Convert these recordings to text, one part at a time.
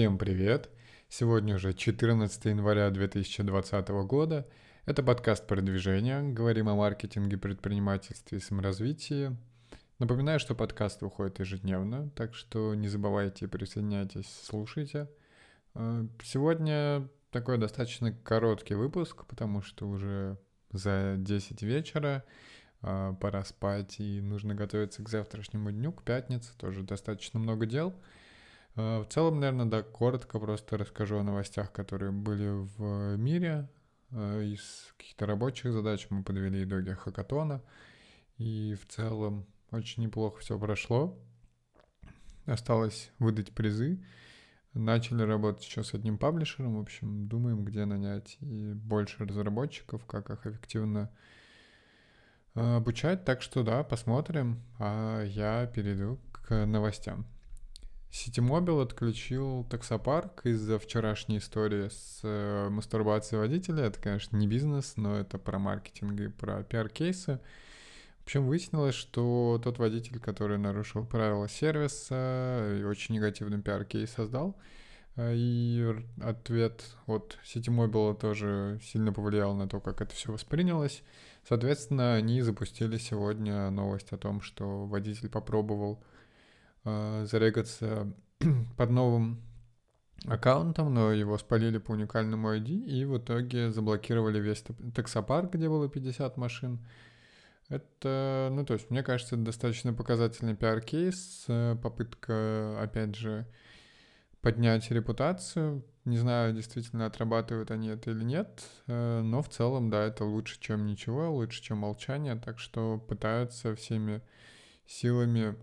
Всем привет! Сегодня уже 14 января 2020 года. Это подкаст продвижения. Говорим о маркетинге, предпринимательстве и саморазвитии. Напоминаю, что подкаст выходит ежедневно, так что не забывайте, присоединяйтесь, слушайте. Э, сегодня такой достаточно короткий выпуск, потому что уже за 10 вечера э, пора спать и нужно готовиться к завтрашнему дню, к пятнице, тоже достаточно много дел — в целом, наверное, да, коротко просто расскажу о новостях, которые были в мире. Э, из каких-то рабочих задач мы подвели итоги хакатона. И в целом очень неплохо все прошло. Осталось выдать призы. Начали работать еще с одним паблишером. В общем, думаем, где нанять и больше разработчиков, как их эффективно э, обучать. Так что да, посмотрим. А я перейду к новостям. Ситимобил отключил таксопарк из-за вчерашней истории с э, мастурбацией водителя. Это, конечно, не бизнес, но это про маркетинг и про пиар-кейсы. В общем, выяснилось, что тот водитель, который нарушил правила сервиса и очень негативный пиар-кейс создал, э, и ответ от Ситимобила тоже сильно повлиял на то, как это все воспринялось. Соответственно, они запустили сегодня новость о том, что водитель попробовал э, зарегаться под новым аккаунтом, но его спалили по уникальному ID, и в итоге заблокировали весь таксопарк, где было 50 машин. Это, ну, то есть, мне кажется, достаточно показательный пиар-кейс, попытка, опять же, поднять репутацию. Не знаю, действительно отрабатывают они это или нет, э, но в целом, да, это лучше, чем ничего, лучше, чем молчание, так что пытаются всеми силами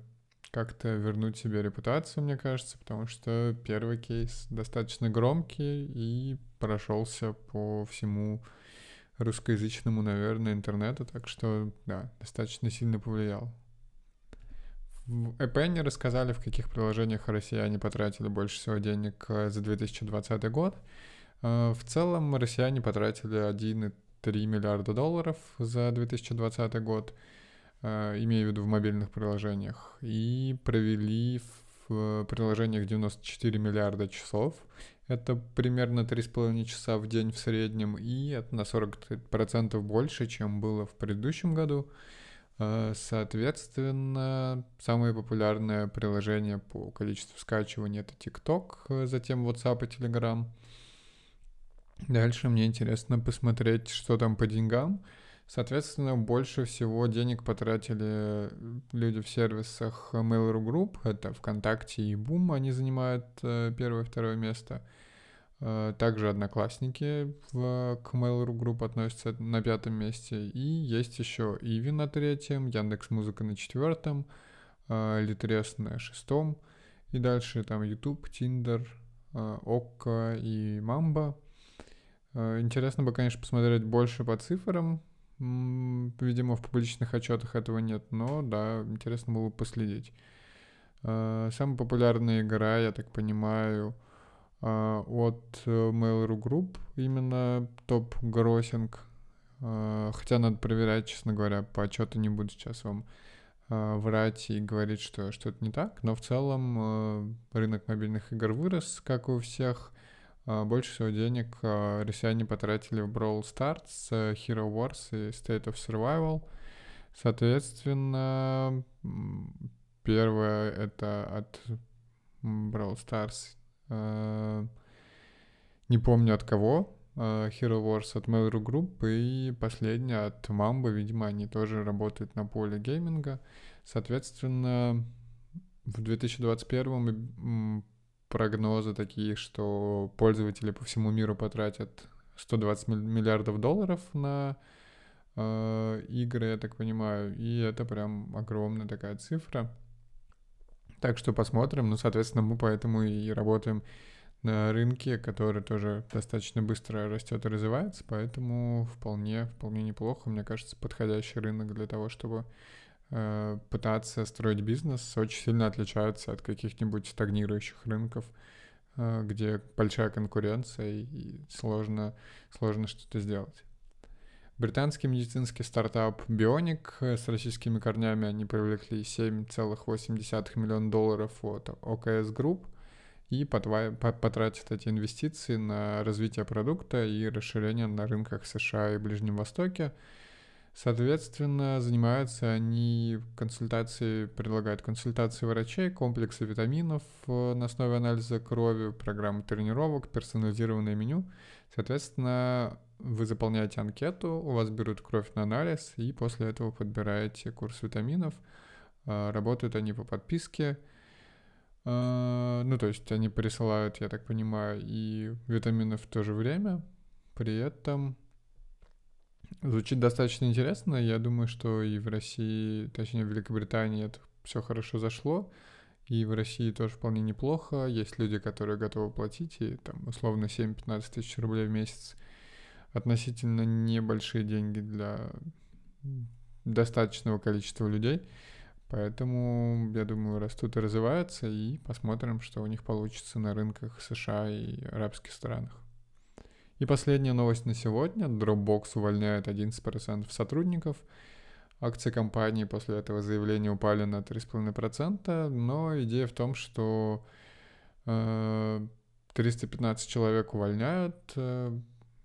как-то вернуть себе репутацию, мне кажется, потому что первый кейс достаточно громкий и прошелся по всему русскоязычному, наверное, интернету, так что, да, достаточно сильно повлиял. В Эпене рассказали, в каких приложениях россияне потратили больше всего денег э, за 2020 год. Э, в целом россияне потратили 1,3 миллиарда долларов за 2020 год — имею в виду в мобильных приложениях, и провели в приложениях 94 миллиарда часов. Это примерно 3,5 часа в день в среднем, и это на 40% больше, чем было в предыдущем году. Э, соответственно, самое популярное приложение по количеству скачиваний это TikTok, затем WhatsApp и Telegram. Дальше мне интересно посмотреть, что там по деньгам. Соответственно, больше всего денег потратили люди в сервисах Mail.ru Group, это ВКонтакте и Boom, они занимают э, первое и второе место. Э, также Одноклассники в, к Mail.ru Group относятся на пятом месте. И есть еще Иви на третьем, Яндекс Музыка на четвертом, э, Литрес на шестом. И дальше там YouTube, Tinder, Окко и Мамба. Интересно бы, конечно, посмотреть больше по цифрам, Видимо, в публичных отчетах этого нет, но да, интересно было последить. А, самая популярная игра, я так понимаю, а, от э, Mail.ru Group, именно топ-гроссинг. Хотя надо проверять, честно говоря, по отчету не буду сейчас вам врать и говорить, что что-то не так. Но в целом э, рынок мобильных игр вырос, как у всех. А, больше всего денег а, россияне потратили в Brawl Stars, э, Hero Wars и State of Survival. Соответственно, первое это от Brawl Stars. Э, не помню от кого. Э, Hero Wars от Mail.ru Group и последняя от Mamba. Видимо, они тоже работают на поле гейминга. Соответственно, в 2021 прогнозы такие, что пользователи по всему миру потратят 120 миллиардов долларов на э, игры, я так понимаю, и это прям огромная такая цифра. Так что посмотрим. Ну, соответственно, мы поэтому и работаем на рынке, который тоже достаточно быстро растет и развивается, поэтому вполне, вполне неплохо, мне кажется, подходящий рынок для того, чтобы пытаться строить бизнес очень сильно отличаются от каких-нибудь стагнирующих рынков, э, где большая конкуренция и сложно, сложно что-то сделать. Британский медицинский стартап Bionic э, с российскими корнями, они привлекли 7,8 миллиона долларов от OKS Group. и потратят эти инвестиции на развитие продукта и расширение на рынках США и Ближнем Востоке. Соответственно, занимаются они консультацией, предлагают консультации врачей, комплексы витаминов э, на основе анализа крови, программы тренировок, персонализированное меню. Соответственно, вы заполняете анкету, у вас берут кровь на анализ, и после этого подбираете курс витаминов. Э, работают они по подписке. Э, ну, то есть они присылают, я так понимаю, и витамины в то же время. При этом Звучит достаточно интересно. Я думаю, что и в России, точнее в Великобритании это все хорошо зашло. И в России тоже вполне неплохо. Есть люди, которые готовы платить, и там условно 7-15 тысяч рублей в месяц. Относительно небольшие деньги для достаточного количества людей. Поэтому, я думаю, растут и развиваются, и посмотрим, что у них получится на рынках США и арабских странах. И последняя новость на сегодня. Dropbox увольняет 11% сотрудников. Акции компании после этого заявления упали на 3,5%, но идея в том, что э, 315 человек увольняют. Э,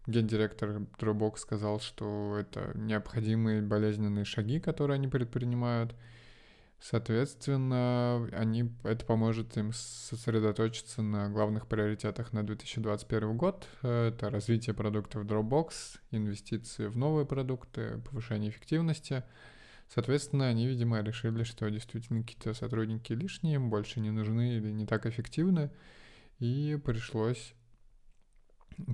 гендиректор Dropbox сказал, что это необходимые болезненные шаги, которые они предпринимают – Соответственно, они, это поможет им сосредоточиться на главных приоритетах на 2021 год. Это развитие продуктов Dropbox, инвестиции в новые продукты, повышение эффективности. Соответственно, они, видимо, решили, что действительно какие-то сотрудники лишние, им больше не нужны или не так эффективны, и пришлось,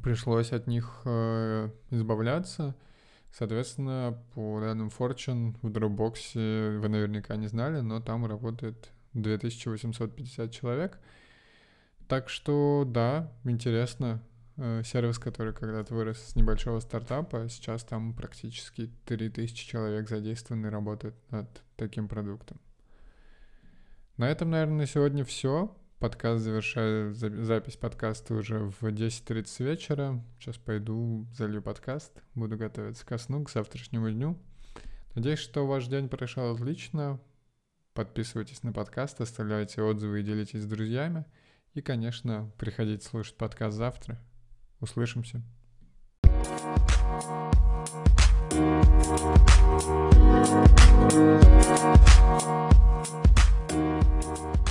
пришлось от них э, избавляться – Соответственно, по данным Fortune в Dropbox вы наверняка не знали, но там работает 2850 человек. Так что, да, интересно. Э, сервис, который когда-то вырос с небольшого стартапа, сейчас там практически 3000 человек задействованы и работают над таким продуктом. На этом, наверное, на сегодня все. Подкаст завершаю, запись подкаста уже в 10.30 вечера. Сейчас пойду, залью подкаст, буду готовиться ко сну, к завтрашнему дню. Надеюсь, что ваш день прошел отлично. Подписывайтесь на подкаст, оставляйте отзывы и делитесь с друзьями. И, конечно, приходите слушать подкаст завтра. Услышимся. Thank you.